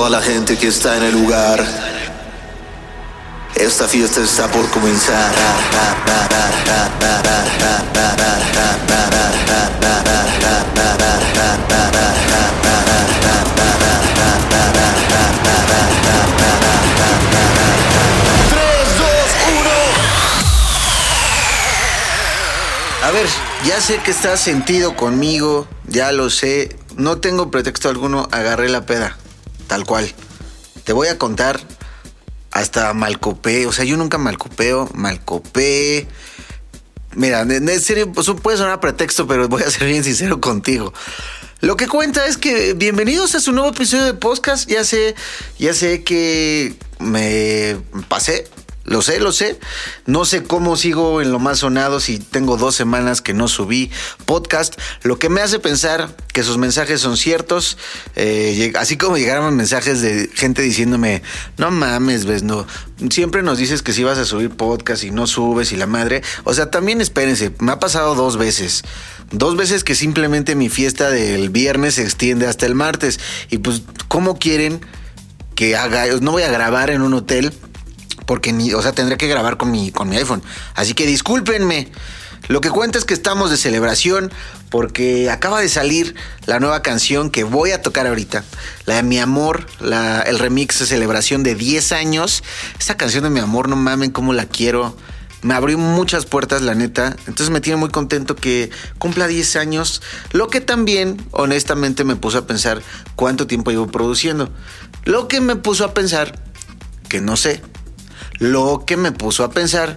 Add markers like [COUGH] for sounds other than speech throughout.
toda la gente que está en el lugar. Esta fiesta está por comenzar. A ver, ya sé que estás sentido conmigo, ya lo sé. No tengo pretexto alguno, agarré la peda, tal cual. Te voy a contar hasta malcopé, o sea, yo nunca malcopeo, malcopé. Mira, en serio, pues puede sonar pretexto, pero voy a ser bien sincero contigo. Lo que cuenta es que bienvenidos a su nuevo episodio de podcast. Ya sé, ya sé que me pasé, lo sé, lo sé. No sé cómo sigo en lo más sonado si tengo dos semanas que no subí podcast. Lo que me hace pensar que sus mensajes son ciertos. Eh, así como llegaron mensajes de gente diciéndome, no mames, ves, no. Siempre nos dices que si vas a subir podcast y no subes y la madre. O sea, también espérense. Me ha pasado dos veces. Dos veces que simplemente mi fiesta del viernes se extiende hasta el martes. Y pues, ¿cómo quieren que haga? No voy a grabar en un hotel porque ni, o sea, tendré que grabar con mi, con mi iPhone. Así que discúlpenme. Lo que cuenta es que estamos de celebración porque acaba de salir la nueva canción que voy a tocar ahorita, la de Mi Amor, la, el remix de celebración de 10 años. Esta canción de Mi Amor, no mamen cómo la quiero. Me abrió muchas puertas, la neta. Entonces me tiene muy contento que cumpla 10 años. Lo que también, honestamente, me puso a pensar cuánto tiempo llevo produciendo. Lo que me puso a pensar, que no sé, lo que me puso a pensar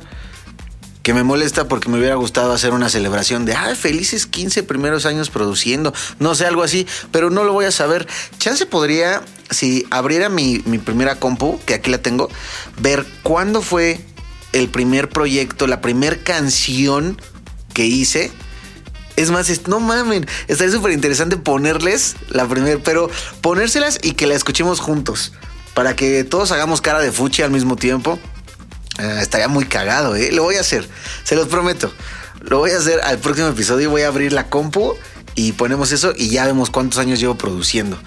que me molesta porque me hubiera gustado hacer una celebración de, ah, felices 15 primeros años produciendo, no sé, algo así, pero no lo voy a saber. Chance podría, si abriera mi, mi primera compu, que aquí la tengo, ver cuándo fue el primer proyecto, la primera canción que hice. Es más, no mamen, estaría súper interesante ponerles la primera, pero ponérselas y que la escuchemos juntos, para que todos hagamos cara de fuchi al mismo tiempo eh, estaría muy cagado, ¿eh? Lo voy a hacer, se los prometo. Lo voy a hacer al próximo episodio. Voy a abrir la compu y ponemos eso y ya vemos cuántos años llevo produciendo.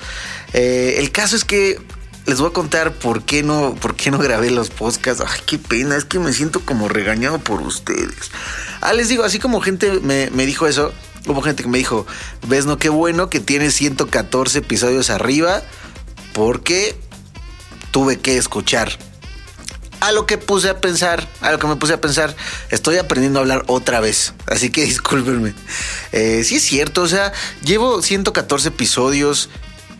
Eh, el caso es que les voy a contar por qué no, por qué no grabé los podcasts. Ay, qué pena, es que me siento como regañado por ustedes. Ah, les digo, así como gente me, me dijo eso, hubo gente que me dijo, ves, no, qué bueno que tienes 114 episodios arriba, porque tuve que escuchar a lo que puse a pensar, a lo que me puse a pensar, estoy aprendiendo a hablar otra vez. Así que [LAUGHS] discúlpenme. Eh, sí es cierto, o sea, llevo 114 episodios.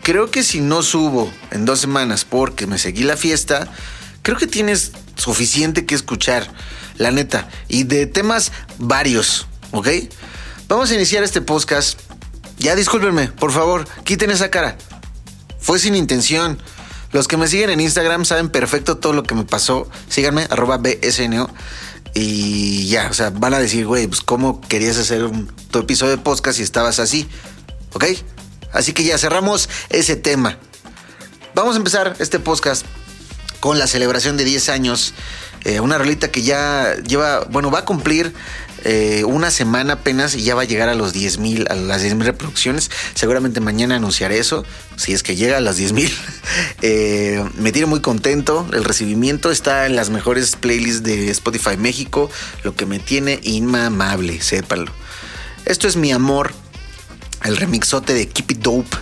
Creo que si no subo en dos semanas porque me seguí la fiesta, creo que tienes suficiente que escuchar, la neta. Y de temas varios, ¿ok? Vamos a iniciar este podcast. Ya discúlpenme, por favor, quiten esa cara. Fue sin intención. Los que me siguen en Instagram saben perfecto todo lo que me pasó. Síganme, arroba BSNO. Y ya, o sea, van a decir, güey, pues cómo querías hacer un, tu episodio de podcast si estabas así. ¿Ok? Así que ya cerramos ese tema. Vamos a empezar este podcast con la celebración de 10 años. Eh, una rolita que ya lleva, bueno, va a cumplir eh, una semana apenas y ya va a llegar a los 10 mil, a las 10 mil reproducciones. Seguramente mañana anunciaré eso, si es que llega a las 10 mil. [LAUGHS] Eh, me tiene muy contento. El recibimiento está en las mejores playlists de Spotify México, lo que me tiene inmamable, sépanlo. Esto es mi amor, el remixote de Keep It Dope.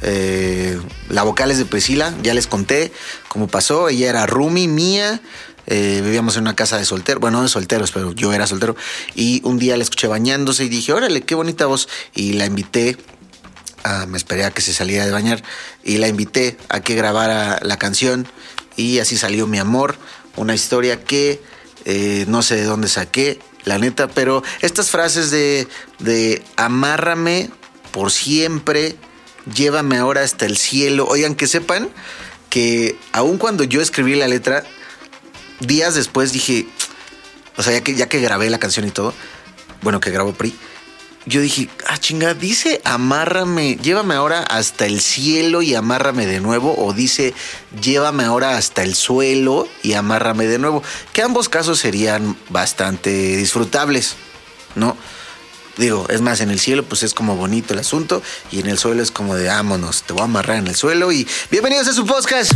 Eh, la vocal es de Priscila, ya les conté cómo pasó. Ella era Rumi mía. Eh, vivíamos en una casa de solteros, bueno, no de solteros, pero yo era soltero. Y un día la escuché bañándose y dije, órale, qué bonita voz. Y la invité, me esperé a que se saliera de bañar, y la invité a que grabara la canción. Y así salió mi amor, una historia que eh, no sé de dónde saqué, la neta, pero estas frases de, de amárrame por siempre, llévame ahora hasta el cielo. Oigan, que sepan que aun cuando yo escribí la letra, días después dije, o sea, ya que, ya que grabé la canción y todo, bueno, que grabó Pri, yo dije, ah, chinga, dice amárrame, llévame ahora hasta el cielo y amárrame de nuevo, o dice llévame ahora hasta el suelo y amárrame de nuevo, que ambos casos serían bastante disfrutables, ¿no? Digo, es más, en el cielo pues es como bonito el asunto y en el suelo es como de vámonos, te voy a amarrar en el suelo y bienvenidos a su podcast.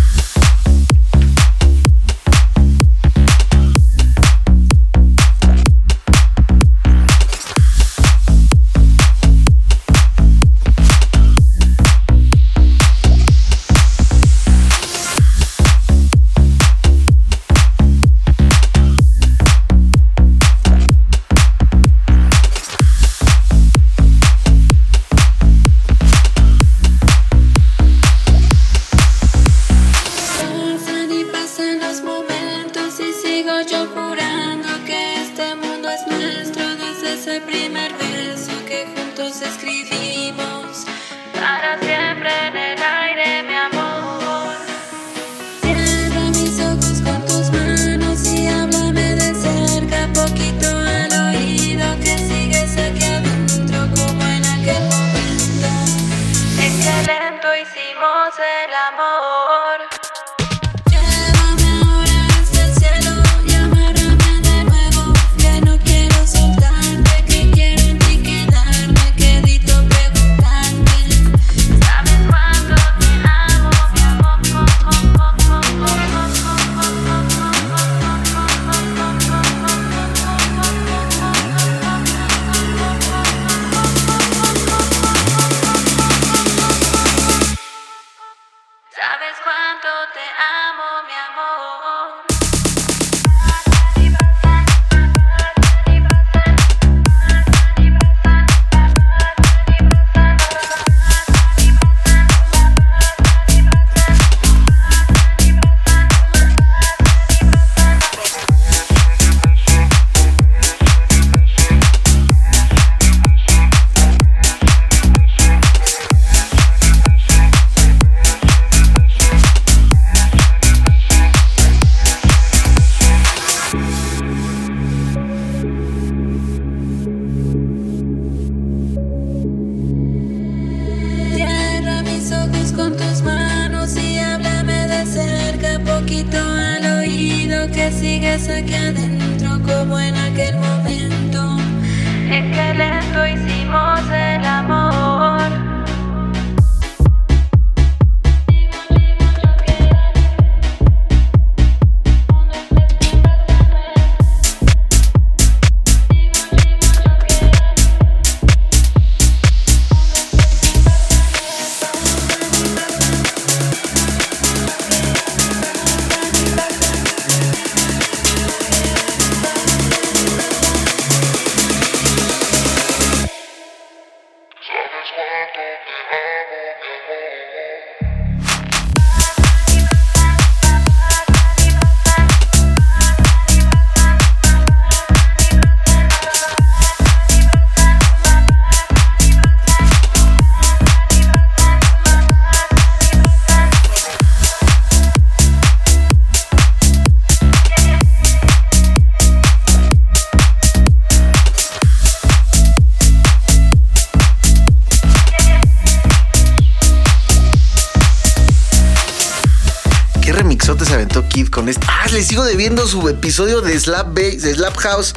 Sigo debiendo su episodio de Slap Bass, de Slap House.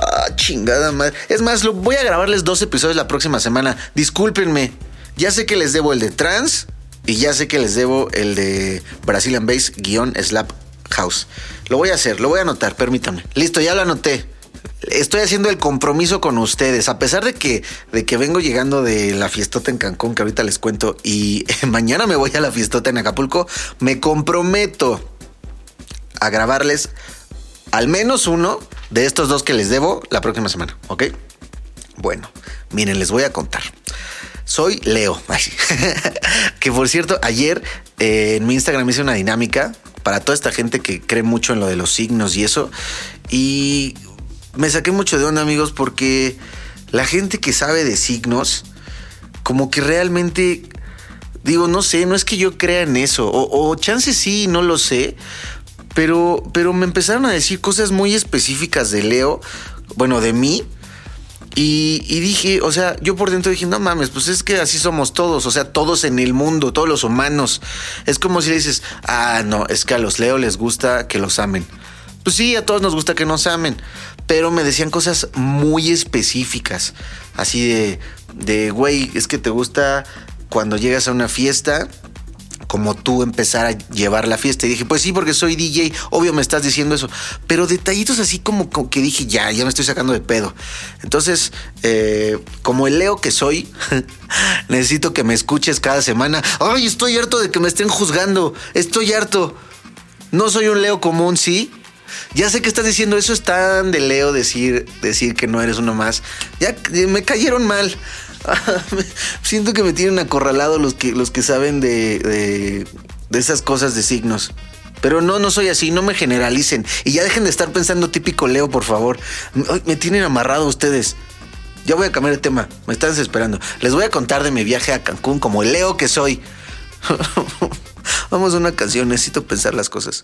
Ah, chingada madre. Es más, lo, voy a grabarles dos episodios la próxima semana. Discúlpenme. Ya sé que les debo el de Trans y ya sé que les debo el de Brazilian Bass guion Slap House. Lo voy a hacer, lo voy a anotar, permítanme. Listo, ya lo anoté. Estoy haciendo el compromiso con ustedes, a pesar de que, de que vengo llegando de la fiestota en Cancún, que ahorita les cuento, y [LAUGHS] mañana me voy a la fiestota en Acapulco, me comprometo a grabarles al menos uno de estos dos que les debo la próxima semana, ¿ok? Bueno, miren, les voy a contar. Soy Leo. [LAUGHS] que por cierto, ayer eh, en mi Instagram hice una dinámica para toda esta gente que cree mucho en lo de los signos y eso. Y me saqué mucho de onda, amigos, porque la gente que sabe de signos, como que realmente, digo, no sé, no es que yo crea en eso, o, o chance sí, no lo sé, pero, pero me empezaron a decir cosas muy específicas de Leo, bueno, de mí. Y, dije, o sea, yo por dentro dije, no mames, pues es que así somos todos, o sea, todos en el mundo, todos los humanos. Es como si le dices, ah, no, es que a los Leo les gusta que los amen. Pues sí, a todos nos gusta que nos amen. pero me decían cosas muy específicas. Así de, de, güey, es que te gusta cuando llegas a una fiesta como tú empezar a llevar la fiesta. Y dije, pues sí, porque soy DJ, obvio me estás diciendo eso. Pero detallitos así como, que dije, ya, ya me estoy sacando de pedo. Entonces, eh, como el Leo que soy, [LAUGHS] necesito que me escuches cada semana. Ay, estoy harto de que me estén juzgando. Estoy harto. No soy un Leo común, sí. Ya sé que estás diciendo eso, es tan de Leo decir, decir que no eres uno más. Ya me cayeron mal. [LAUGHS] Siento que me tienen acorralado los que, los que saben de, de, esas cosas de signos. Pero no, no soy así, no me generalicen. Y ya dejen de estar pensando típico Leo, por favor. Me tienen amarrado ustedes. Ya voy a cambiar de tema, me están desesperando. Les voy a contar de mi viaje a Cancún como el Leo que soy. [LAUGHS] Vamos a una canción, necesito pensar las cosas.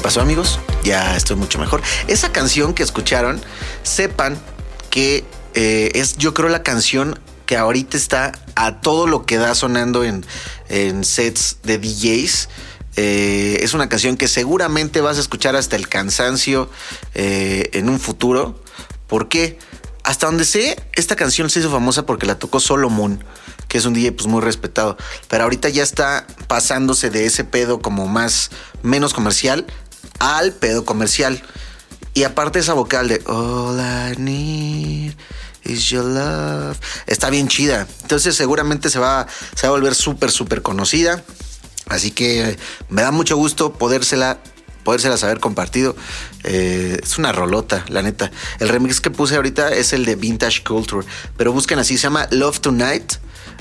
Pasó amigos? Ya estoy mucho mejor. Esa canción que escucharon, sepan que eh, es yo creo la canción que ahorita está a todo lo que da sonando en, en sets de DJs. Eh, es una canción que seguramente vas a escuchar hasta el cansancio eh, en un futuro. ¿Por qué? Hasta donde sé, esta canción se hizo famosa porque la tocó Solomon, que es un DJ pues, muy respetado. Pero ahorita ya está pasándose de ese pedo como más, menos comercial al pedo comercial. Y aparte esa vocal de All I need is your love. Está bien chida. Entonces seguramente se va, a volver súper, súper conocida. Así que me da mucho gusto podérsela podérselas haber compartido. Eh, es una rolota, la neta. El remix que puse ahorita es el de Vintage Culture, pero busquen así, se llama Love Tonight.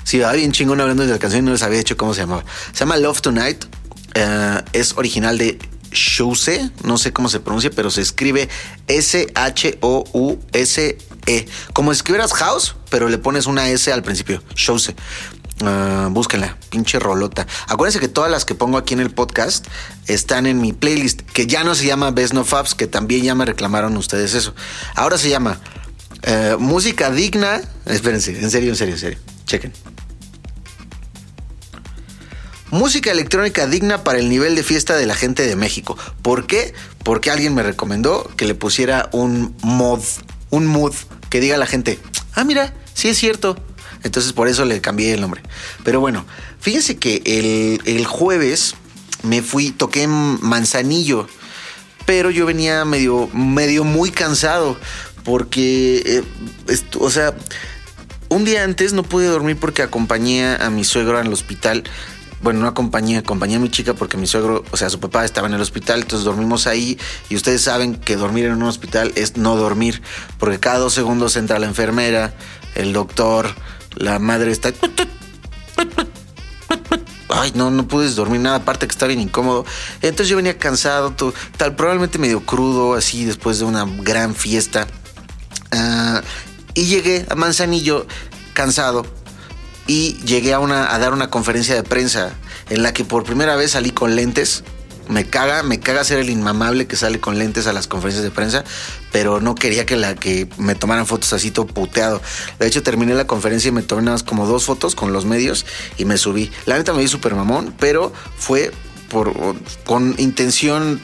Si va bien chingón hablando de la canción, no les había dicho cómo se llamaba. Se llama Love Tonight. Eh, es original de Shouse, no sé cómo se pronuncia, pero se escribe S-H-O-U-S-E. Como escribieras house, pero le pones una S al principio. Shouse. Uh, búsquenla, pinche rolota. Acuérdense que todas las que pongo aquí en el podcast están en mi playlist, que ya no se llama Best No Fabs, que también ya me reclamaron ustedes eso. Ahora se llama uh, Música Digna. Espérense, en serio, en serio, en serio. Chequen. Música electrónica digna para el nivel de fiesta de la gente de México. ¿Por qué? Porque alguien me recomendó que le pusiera un mod, un mood que diga a la gente, ah, mira, sí es cierto, entonces por eso le cambié el nombre. Pero bueno, fíjense que el, jueves me fui, toqué en Manzanillo, pero yo venía medio, medio muy cansado porque, eh, o sea, un día antes no pude dormir porque acompañé a mi suegro al hospital. Bueno, no acompañé, acompañé a mi chica porque mi suegro, o sea, su papá estaba en el hospital, entonces dormimos ahí y ustedes saben que dormir en un hospital es no dormir, porque cada dos segundos entra la enfermera, el doctor, la madre está. Ay, no, no puedes dormir nada, aparte que está bien incómodo. Entonces yo venía cansado, tal, probablemente medio crudo, así después de una gran fiesta. Ah, y llegué a Manzanillo cansado y llegué a, una, a dar una conferencia de prensa en la que por primera vez salí con lentes me caga, me caga ser el inmamable que sale con lentes a las conferencias de prensa, pero no quería que la que me tomaran fotos así todo puteado. De hecho, terminé la conferencia y me tomé nada más como dos fotos con los medios y me subí. La neta me vi súper mamón, pero fue por, con intención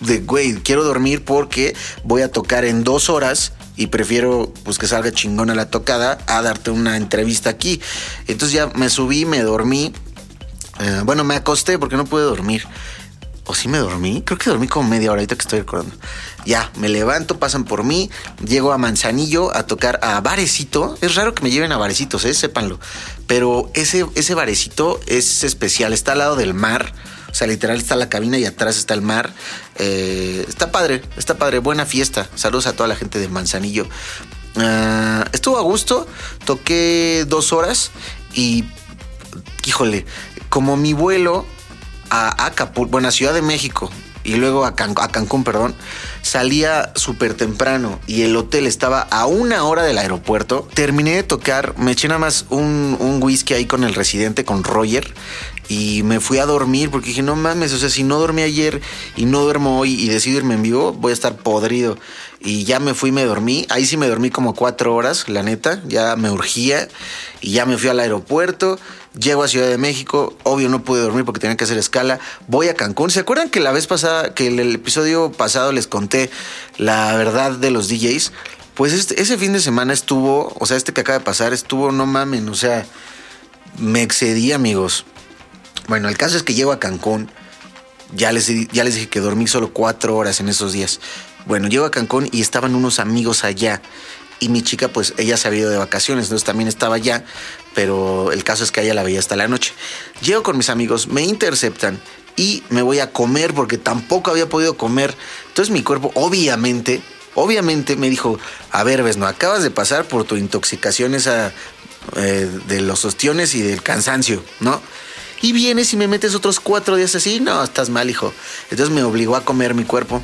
de, güey, quiero dormir porque voy a tocar en dos horas y prefiero pues que salga chingona la tocada a darte una entrevista aquí. Entonces ya me subí, me dormí. Eh, bueno, me acosté porque no pude dormir. ¿O sí me dormí? Creo que dormí como media hora que estoy recordando. Ya, me levanto, pasan por mí, llego a Manzanillo a tocar a Barecito. Es raro que me lleven a Barecitos, ¿eh? sépanlo. Pero ese, ese Barecito es especial, está al lado del mar. O sea, literal está la cabina y atrás está el mar. Eh, está padre, está padre. Buena fiesta. Saludos a toda la gente de Manzanillo. Ah, estuvo a gusto. Toqué dos horas y, híjole, como mi vuelo a Acapulco, bueno, a Ciudad de México y luego a, Cancún, perdón, salía súper temprano y el hotel estaba a una hora del aeropuerto. Terminé de tocar, me eché nada más un, un whisky ahí con el residente, con Roger, y me fui a dormir porque dije, no mames, o sea, si no dormí ayer y no duermo hoy y decido irme en vivo, voy a estar podrido. Y ya me fui, me dormí. Ahí sí me dormí como cuatro horas, la neta, ya me urgía y ya me fui al aeropuerto Llego a Ciudad de México, obvio no pude dormir porque tenía que hacer escala. Voy a Cancún. ¿Se acuerdan que la vez pasada, que el, episodio pasado les conté la verdad de los DJs? Pues este, ese fin de semana estuvo, o sea, este que acaba de pasar estuvo, no mamen, o sea, me excedí, amigos. Bueno, el caso es que llego a Cancún. Ya les, dije que dormí solo cuatro horas en esos días. Bueno, llego a Cancún y estaban unos amigos allá y mi chica pues ella se había ido de vacaciones, entonces también estaba allá, pero el caso es que ella la veía hasta la noche. Llego con mis amigos, me interceptan y me voy a comer porque tampoco había podido comer. Entonces mi cuerpo obviamente, obviamente me dijo, a ver, ves, no acabas de pasar por tu intoxicación esa eh, de los ostiones y del cansancio, ¿no? Y vienes y me metes otros cuatro días así, no, estás mal, hijo. Entonces me obligó a comer mi cuerpo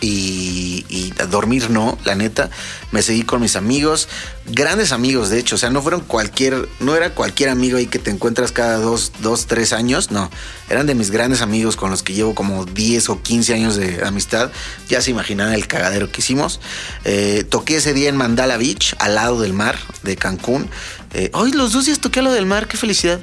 y a dormir no, la neta. Me seguí con mis amigos, grandes amigos, de hecho. O sea, no fueron cualquier, no era cualquier amigo ahí que te encuentras cada dos, dos, tres años. No, eran de mis grandes amigos con los que llevo como 10 o 15 años de amistad. Ya se imaginan el cagadero que hicimos. Eh, toqué ese día en Mandala Beach, al lado del mar de Cancún. Eh, Hoy los dos días toqué a lo del mar, qué felicidad.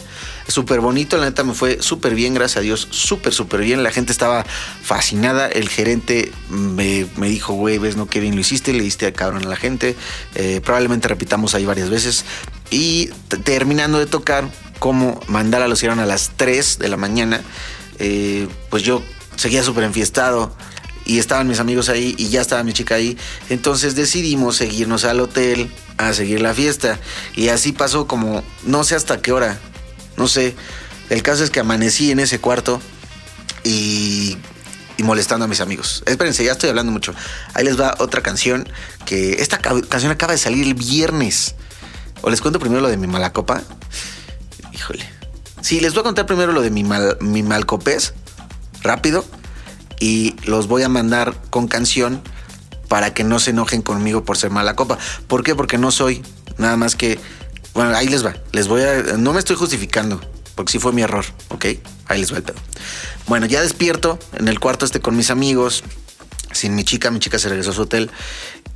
Súper bonito, la neta me fue súper bien, gracias a Dios, súper, súper bien. La gente estaba fascinada. El gerente me, me dijo, güey, ves, no, qué bien lo hiciste, le diste a cabrón a la gente. Eh, probablemente repitamos ahí varias veces. Y terminando de tocar, como Mandala lo hicieron a las 3 de la mañana, eh, pues yo seguía súper enfiestado y estaban mis amigos ahí y ya estaba mi chica ahí. Entonces decidimos seguirnos al hotel a seguir la fiesta. Y así pasó como no sé hasta qué hora. No sé. El caso es que amanecí en ese cuarto y, y molestando a mis amigos. Espérense, ya estoy hablando mucho. Ahí les va otra canción que esta ca- canción acaba de salir el viernes. O les cuento primero lo de mi malacopa. Híjole. Sí, les voy a contar primero lo de mi, mal, mi malcopés. Rápido y los voy a mandar con canción para que no se enojen conmigo por ser mala copa. ¿Por qué? Porque no soy. Nada más que. Bueno, ahí les va. Les voy a. No me estoy justificando. Porque sí fue mi error. ¿Ok? Ahí les va el pedo. Bueno, ya despierto en el cuarto este con mis amigos. Sin mi chica. Mi chica se regresó a su hotel.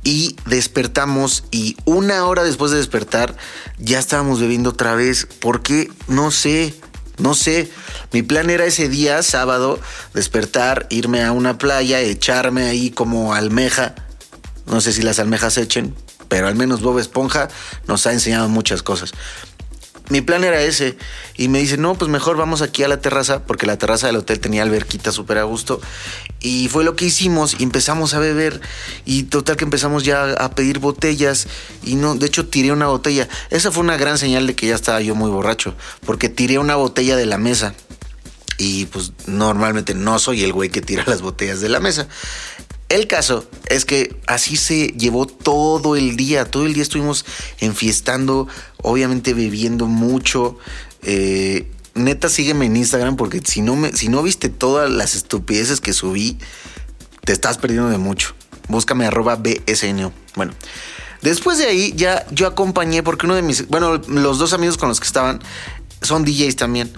Y despertamos. Y una hora después de despertar, ya estábamos bebiendo otra vez. ¿Por qué? No sé. No sé. Mi plan era ese día, sábado, despertar, irme a una playa, echarme ahí como almeja. No sé si las almejas echen, pero al menos Bob Esponja nos ha enseñado muchas cosas. Mi plan era ese. Y me dice, no, pues mejor vamos aquí a la terraza, porque la terraza del hotel tenía alberquita súper a gusto. Y fue lo que hicimos y empezamos a beber. Y total que empezamos ya a pedir botellas. Y no, de hecho tiré una botella. Esa fue una gran señal de que ya estaba yo muy borracho, porque tiré una botella de la mesa. Y pues normalmente no soy el güey que tira [LAUGHS] las botellas de la mesa. El caso es que así se llevó todo el día. Todo el día estuvimos enfiestando, obviamente bebiendo mucho. Eh, neta, sígueme en Instagram porque si no, me, si no viste todas las estupideces que subí, te estás perdiendo de mucho. Búscame arroba BSNO. Bueno, después de ahí ya yo acompañé porque uno de mis, bueno, los dos amigos con los que estaban son DJs también.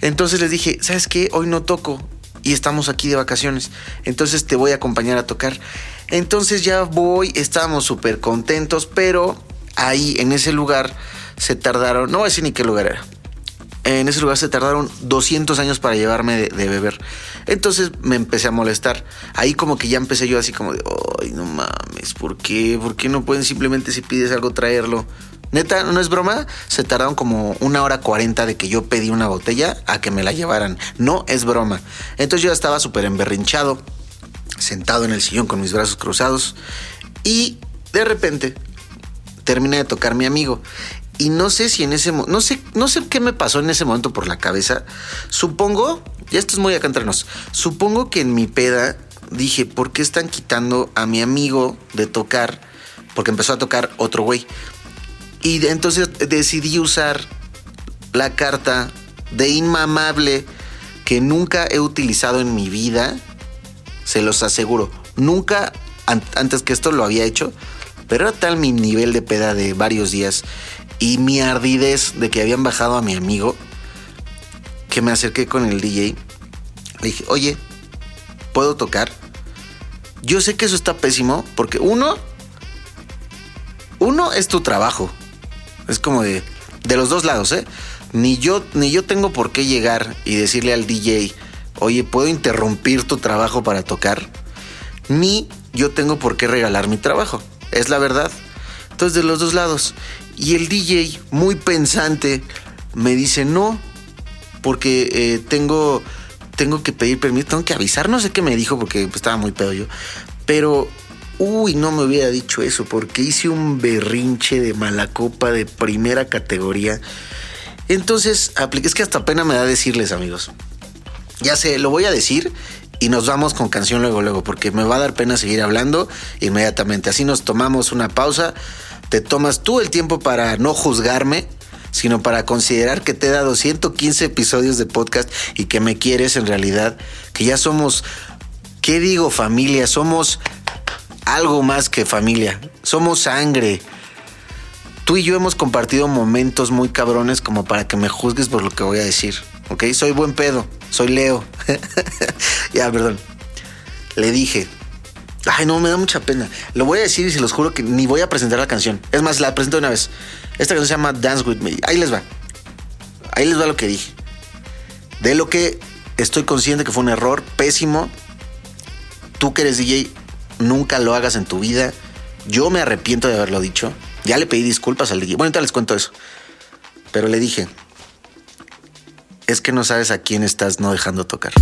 Entonces les dije, ¿sabes qué? Hoy no toco y estamos aquí de vacaciones. Entonces te voy a acompañar a tocar. Entonces ya voy, estábamos súper contentos, pero ahí en ese lugar se tardaron, no voy a decir ni qué lugar era. En ese lugar se tardaron 200 años para llevarme de, beber. Entonces me empecé a molestar. Ahí como que ya empecé yo así como de, ay, no mames, ¿por qué? ¿Por qué no pueden simplemente si pides algo traerlo? Neta, no es broma, se tardaron como una hora cuarenta de que yo pedí una botella a que me la llevaran. No es broma. Entonces yo estaba súper emberrinchado, sentado en el sillón con mis brazos cruzados y de repente terminé de tocar mi amigo. Y no sé si en ese no sé, no sé qué me pasó en ese momento por la cabeza. Supongo, ya esto es muy acá entre nos, supongo que en mi peda dije, ¿por qué están quitando a mi amigo de tocar? Porque empezó a tocar otro güey. Y entonces decidí usar la carta de inmamable que nunca he utilizado en mi vida. Se los aseguro. Nunca an- antes que esto lo había hecho. Pero era tal mi nivel de peda de varios días y mi ardidez de que habían bajado a mi amigo que me acerqué con el DJ. Le dije, oye, ¿puedo tocar? Yo sé que eso está pésimo porque uno, uno es tu trabajo. Es como de, de los dos lados, ¿eh? Ni yo, ni yo tengo por qué llegar y decirle al DJ, oye, ¿puedo interrumpir tu trabajo para tocar? Ni yo tengo por qué regalar mi trabajo. Es la verdad. Entonces, de los dos lados. Y el DJ, muy pensante, me dice, no, porque eh, tengo, tengo que pedir permiso, tengo que avisar, no sé qué me dijo porque pues, estaba muy pedo yo. Pero, uy, no me hubiera dicho eso, porque hice un berrinche de mala copa de primera categoría. Entonces, apliqué, es que hasta pena me da decirles, amigos. Ya sé, lo voy a decir y nos vamos con canción luego, luego, porque me va a dar pena seguir hablando inmediatamente. Así nos tomamos una pausa, te tomas tú el tiempo para no juzgarme, sino para considerar que te he dado 115 episodios de podcast y que me quieres en realidad, que ya somos, ¿qué digo familia? Somos algo más que familia. Somos sangre. Tú y yo hemos compartido momentos muy cabrones como para que me juzgues por lo que voy a decir. ¿Ok? Soy buen pedo. Soy Leo. [LAUGHS] ya, perdón. Le dije. Ay, no, me da mucha pena. Lo voy a decir y se los juro que ni voy a presentar la canción. Es más, la presento una vez. Esta canción se llama Dance With Me. Ahí les va. Ahí les va lo que dije. De lo que estoy consciente que fue un error pésimo. Tú que eres DJ, nunca lo hagas en tu vida. Yo me arrepiento de haberlo dicho. Ya le pedí disculpas al DJ. Bueno, ahorita les cuento eso. Pero le dije, es que no sabes a quién estás no dejando tocar.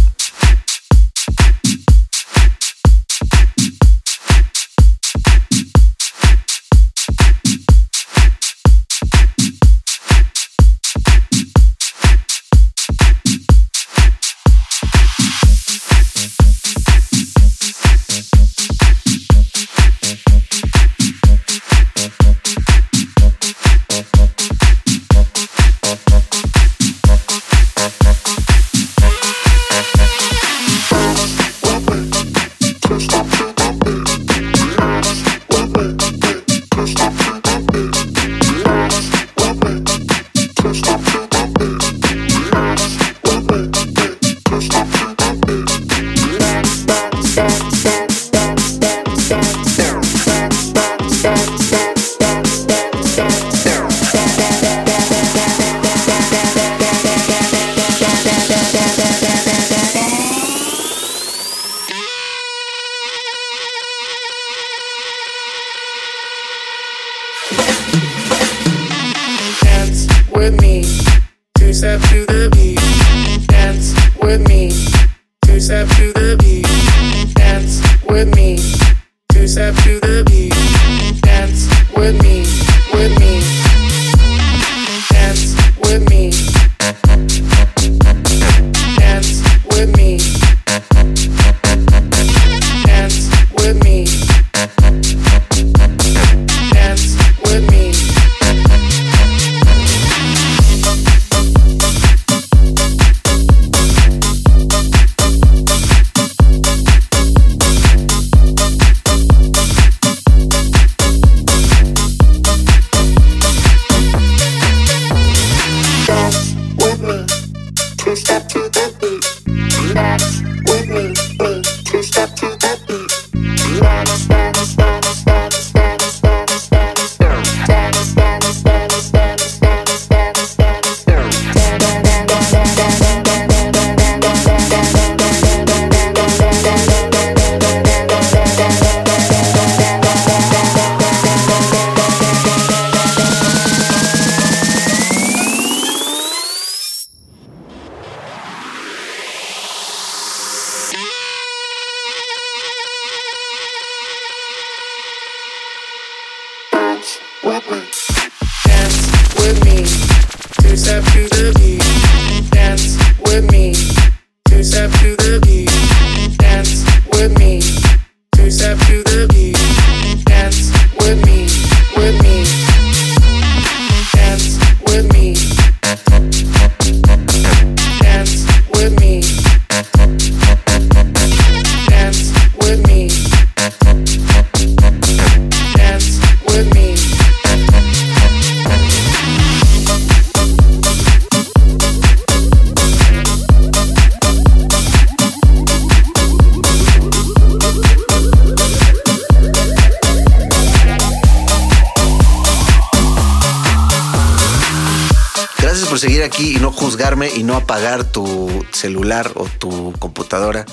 No juzgarme y no apagar tu celular o tu computadora.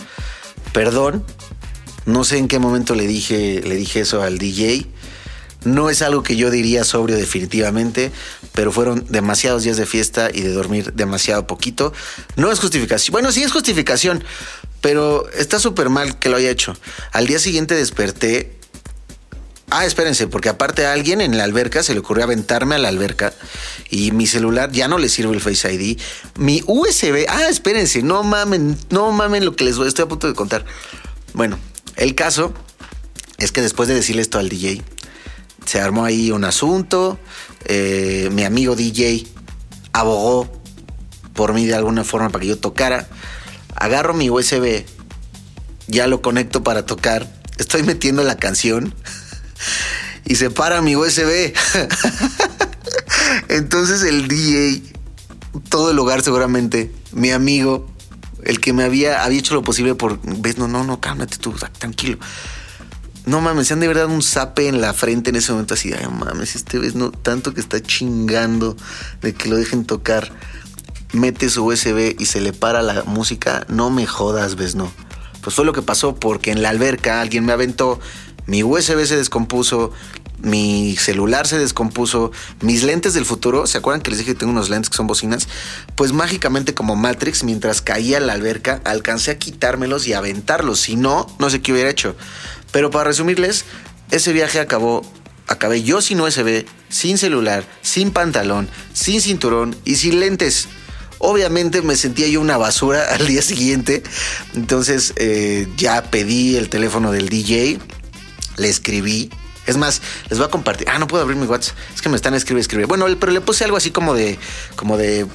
Perdón, no sé en qué momento le dije, le dije eso al DJ. No es algo que yo diría sobrio definitivamente, pero fueron demasiados días de fiesta y de dormir demasiado poquito. No es justificación. Bueno, sí es justificación, pero está súper mal que lo haya hecho. Al día siguiente desperté Ah, espérense, porque aparte a alguien en la alberca se le ocurrió aventarme a la alberca y mi celular ya no le sirve el Face ID. Mi USB, ah, espérense, no mamen, no mamen lo que les estoy a punto de contar. Bueno, el caso es que después de decirle esto al DJ, se armó ahí un asunto, eh, mi amigo DJ abogó por mí de alguna forma para que yo tocara, agarro mi USB, ya lo conecto para tocar estoy metiendo la canción y se para mi USB. [LAUGHS] Entonces el DJ, todo el hogar seguramente, mi amigo, el que me había, había hecho lo posible por, ves, no, no, no, cálmate tú, tranquilo. No mames, se han de verdad un zape en la frente en ese momento así, ay mames, este ves, no, tanto que está chingando de que lo dejen tocar, mete su USB y se le para la música, no me jodas, ves, no. Pues fue lo que pasó porque en la alberca alguien me aventó, mi USB se descompuso, mi celular se descompuso, mis lentes del futuro, ¿se acuerdan que les dije que tengo unos lentes que son bocinas? Pues mágicamente como Matrix, mientras caía en la alberca, alcancé a quitármelos y aventarlos, si no, no sé qué hubiera hecho. Pero para resumirles, ese viaje acabó, acabé yo sin USB, sin celular, sin pantalón, sin cinturón y sin lentes. Obviamente me sentía yo una basura [LAUGHS] al día siguiente, entonces eh, ya pedí el teléfono del DJ, le escribí, es más, les voy a compartir. Ah, no puedo abrir mi WhatsApp. Es que me están escribiendo, escribe. Bueno, pero le puse algo así como de, como de,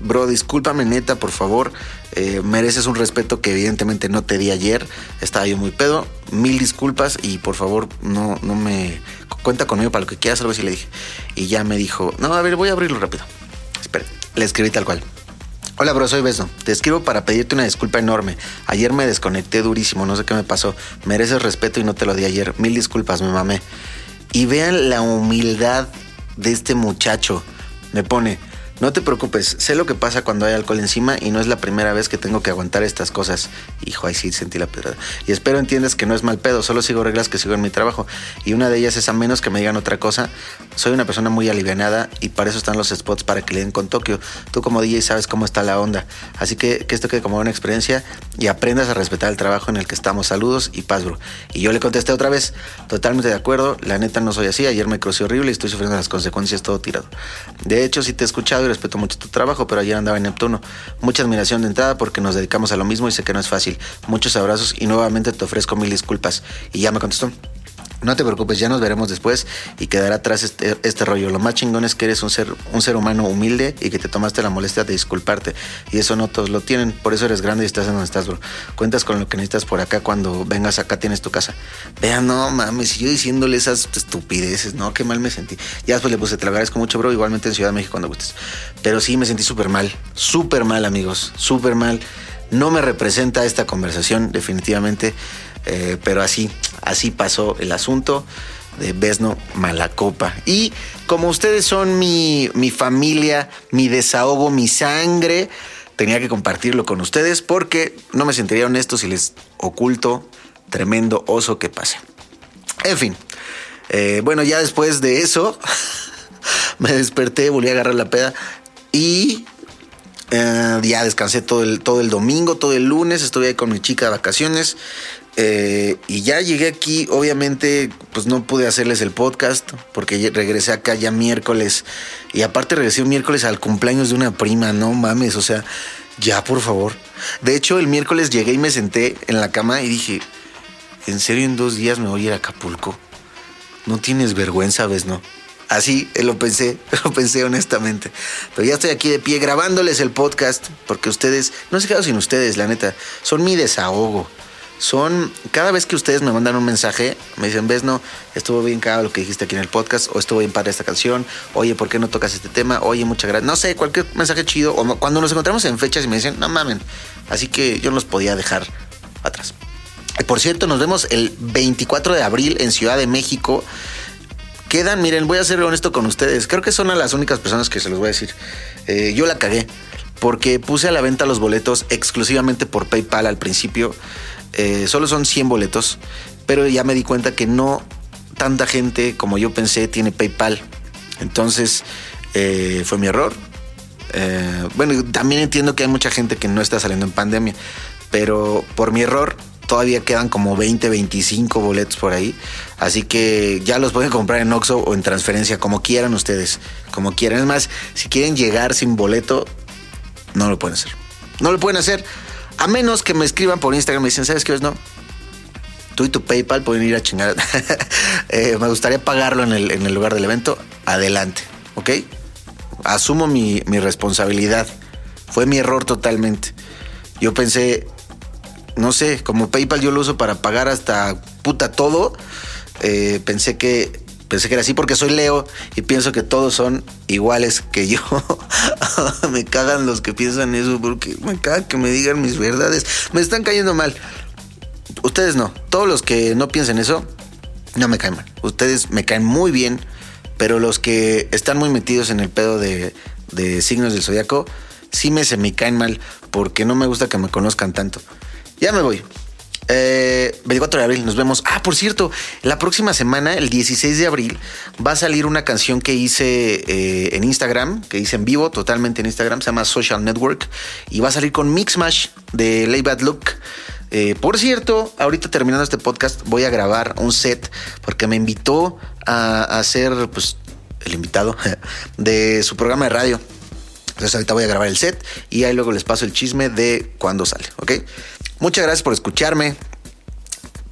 bro, discúlpame neta, por favor. Eh, mereces un respeto que evidentemente no te di ayer. Estaba yo muy pedo. Mil disculpas y por favor no, no me cuenta conmigo para lo que quieras. Algo así le dije. Y ya me dijo, no, a ver, voy a abrirlo rápido. Espera, le escribí tal cual. Hola, bro, soy Beso. Te escribo para pedirte una disculpa enorme. Ayer me desconecté durísimo, no sé qué me pasó. Mereces respeto y no te lo di ayer. Mil disculpas, me mamé. Y vean la humildad de este muchacho. Me pone, no te preocupes, sé lo que pasa cuando hay alcohol encima y no es la primera vez que tengo que aguantar estas cosas. Hijo, ahí sí sentí la pedrada. Y espero entiendas que no es mal pedo, solo sigo reglas que sigo en mi trabajo. Y una de ellas es a menos que me digan otra cosa. Soy una persona muy alivianada y para eso están los spots para que le den con Tokio. Tú como DJ sabes cómo está la onda. Así que que esto quede como una experiencia y aprendas a respetar el trabajo en el que estamos. Saludos y paz, bro. Y yo le contesté otra vez, totalmente de acuerdo. La neta no soy así. Ayer me crucé horrible y estoy sufriendo las consecuencias todo tirado. De hecho, sí te he escuchado respeto mucho tu trabajo, pero ayer andaba en Neptuno. Mucha admiración de entrada porque nos dedicamos a lo mismo y sé que no es fácil. Muchos abrazos y nuevamente te ofrezco mil disculpas. Y ya me contestó. No te preocupes, ya nos veremos después y quedará atrás este, este, rollo. Lo más chingón es que eres un ser, un ser humano humilde y que te tomaste la molestia de disculparte. Y eso no todos lo tienen, por eso eres grande y estás en donde estás, bro. Cuentas con lo que necesitas por acá cuando vengas acá, tienes tu casa. Vean, no mames, y yo diciéndole esas estupideces, no, qué mal me sentí. Ya después le puse, te lo agradezco mucho, bro, igualmente en Ciudad de México cuando gustes. Pero sí me sentí súper mal, súper mal, amigos, súper mal. No me representa esta conversación, definitivamente. Eh, pero así, así pasó el asunto de Besno Malacopa. Y como ustedes son mi, mi familia, mi desahogo, mi sangre, tenía que compartirlo con ustedes porque no me sentiría honesto si les oculto tremendo oso que pasa. En fin, eh, bueno, ya después de eso, [LAUGHS] me desperté, volví a agarrar la peda y eh, ya descansé todo el, todo el domingo, todo el lunes, estuve ahí con mi chica de vacaciones. Eh, y ya llegué aquí, obviamente, pues no pude hacerles el podcast porque regresé acá ya miércoles. Y aparte regresé un miércoles al cumpleaños de una prima, no mames, o sea, ya por favor. De hecho, el miércoles llegué y me senté en la cama y dije, ¿en serio en dos días me voy a ir a Acapulco? No tienes vergüenza, ¿ves? No. Así lo pensé, [LAUGHS] lo pensé honestamente. Pero ya estoy aquí de pie grabándoles el podcast porque ustedes, no se quedo sin ustedes, la neta, son mi desahogo son cada vez que ustedes me mandan un mensaje, me dicen, ves, no, estuvo bien cada lo que dijiste aquí en el podcast, o estuvo bien padre esta canción, oye, ¿por qué no tocas este tema? Oye, muchas gracias. No sé, cualquier mensaje chido, o cuando nos encontramos en fechas y me dicen, no mamen, así que yo no los podía dejar atrás. Y por cierto, nos vemos el 24 de abril en Ciudad de México. Quedan, miren, voy a ser honesto con ustedes, creo que son a las únicas personas que se los voy a decir. Eh, yo la cagué porque puse a la venta los boletos exclusivamente por PayPal al principio. Eh, solo son 100 boletos, pero ya me di cuenta que no tanta gente como yo pensé tiene PayPal. Entonces eh, fue mi error. Eh, bueno, también entiendo que hay mucha gente que no está saliendo en pandemia, pero por mi error todavía quedan como 20, 25 boletos por ahí. Así que ya los pueden comprar en Oxxo o en transferencia, como quieran ustedes, como quieran. Es más, si quieren llegar sin boleto, no lo pueden hacer. No lo pueden hacer a menos que me escriban por Instagram y me dicen, ¿sabes qué? No. Tú y tu PayPal pueden ir a chingar. [LAUGHS] Eh, me gustaría pagarlo en el, lugar del evento. Adelante. ¿Ok? Asumo mi, responsabilidad. Fue mi error totalmente. Yo pensé, no sé, como PayPal yo lo uso para pagar hasta disputa todo. Eh, pensé que pensé que era así porque soy Leo y pienso que todos son iguales que yo. [LAUGHS] me cagan los que piensan eso porque me cagan que me digan mis verdades. Me están cayendo mal. Ustedes no. Todos los que no piensen eso, no me caen mal. Ustedes me caen muy bien, pero los que están muy metidos en el pedo de, de signos del zodiaco, sí me se me caen mal porque no me gusta que me conozcan tanto. Ya me voy. Eh, 24 de abril, nos vemos. Ah, por cierto, la próxima semana, el 16 de abril, va a salir una canción que hice eh, en Instagram, que hice en vivo, totalmente en Instagram, se llama Social Network, y va a salir con Mixmash de Lay Bad Look. Eh, por cierto, ahorita terminando este podcast, voy a grabar un set porque me invitó a, ser pues, el invitado [LAUGHS] de su programa de radio. Entonces ahorita voy a grabar el set y ahí luego les paso el chisme de cuándo sale, ¿ok? Muchas gracias por escucharme.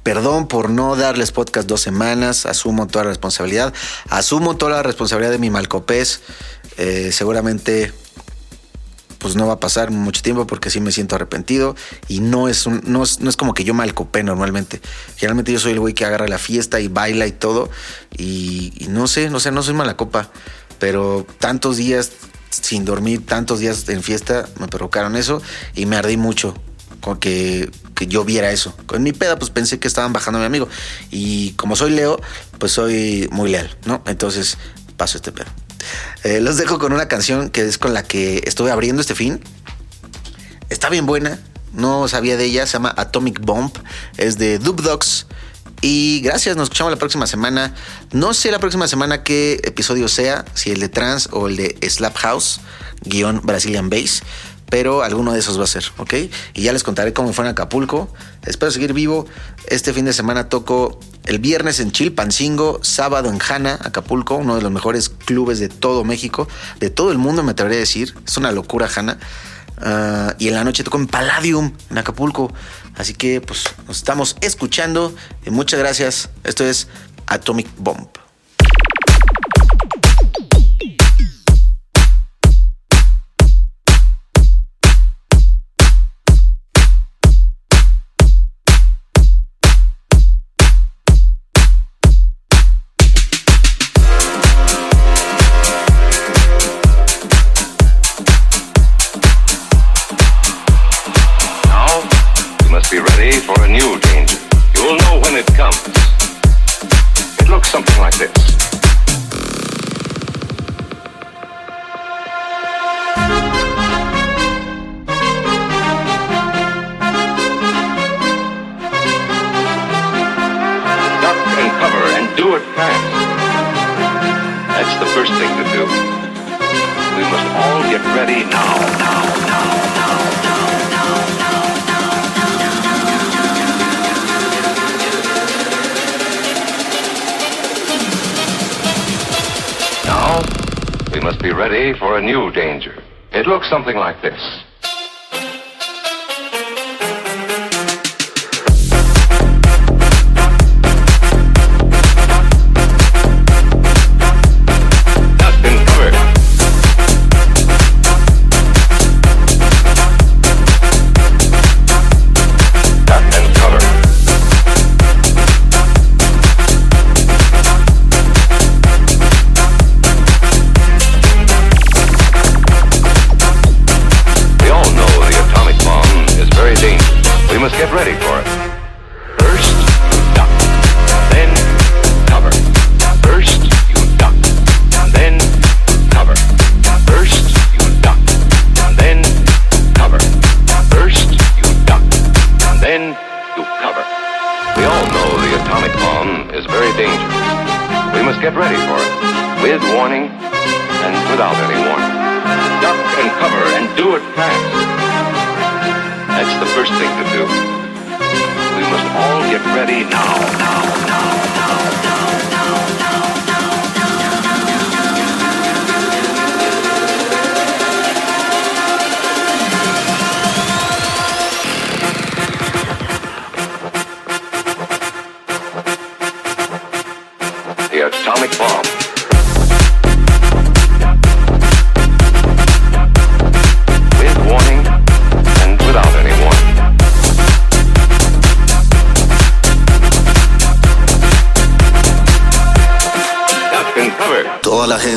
Perdón por no darles podcast dos semanas. Asumo toda la responsabilidad. Asumo toda la responsabilidad de mi malcopés. Eh, seguramente pues no va a pasar mucho tiempo porque sí me siento arrepentido y no es, un, no es, no es como que yo malcopé normalmente. Generalmente yo soy el güey que agarra la fiesta y baila y todo y, y no sé, no sé, no soy mala copa, pero tantos días sin dormir, tantos días en fiesta me provocaron eso y me ardí mucho con que, yo viera eso. Con mi peda, pues pensé que estaban bajando a mi amigo. Y como soy Leo, pues soy muy leal, ¿no? Entonces paso este pedo. Eh, los dejo con una canción que es con la que estuve abriendo este fin. Está bien buena. No sabía de ella. Se llama Atomic Bomb. Es de Dub Dogs. Y gracias, nos escuchamos la próxima semana. No sé la próxima semana qué episodio sea, si el de Trans o el de Slap House, guion Brazilian Bass pero alguno de esos va a ser, ¿ok? Y ya les contaré cómo fue en Acapulco. Espero seguir vivo. Este fin de semana toco el viernes en Chilpancingo, sábado en Jana, Acapulco, uno de los mejores clubes de todo México, de todo el mundo, me atrevería a decir. Es una locura, Jana. Uh, y en la noche toco en Palladium, en Acapulco. Así que, pues, nos estamos escuchando. Y muchas gracias. Esto es Atomic Bomb. It fast. That's the first thing to do. We must all get ready now, now, now, now, now, now, now. Now, we must be ready for a new danger. It looks something like this. We must get ready for it, with warning and without any warning. Duck and cover and do it fast. That's the first thing to do. We must all get ready now, now, now, now, now,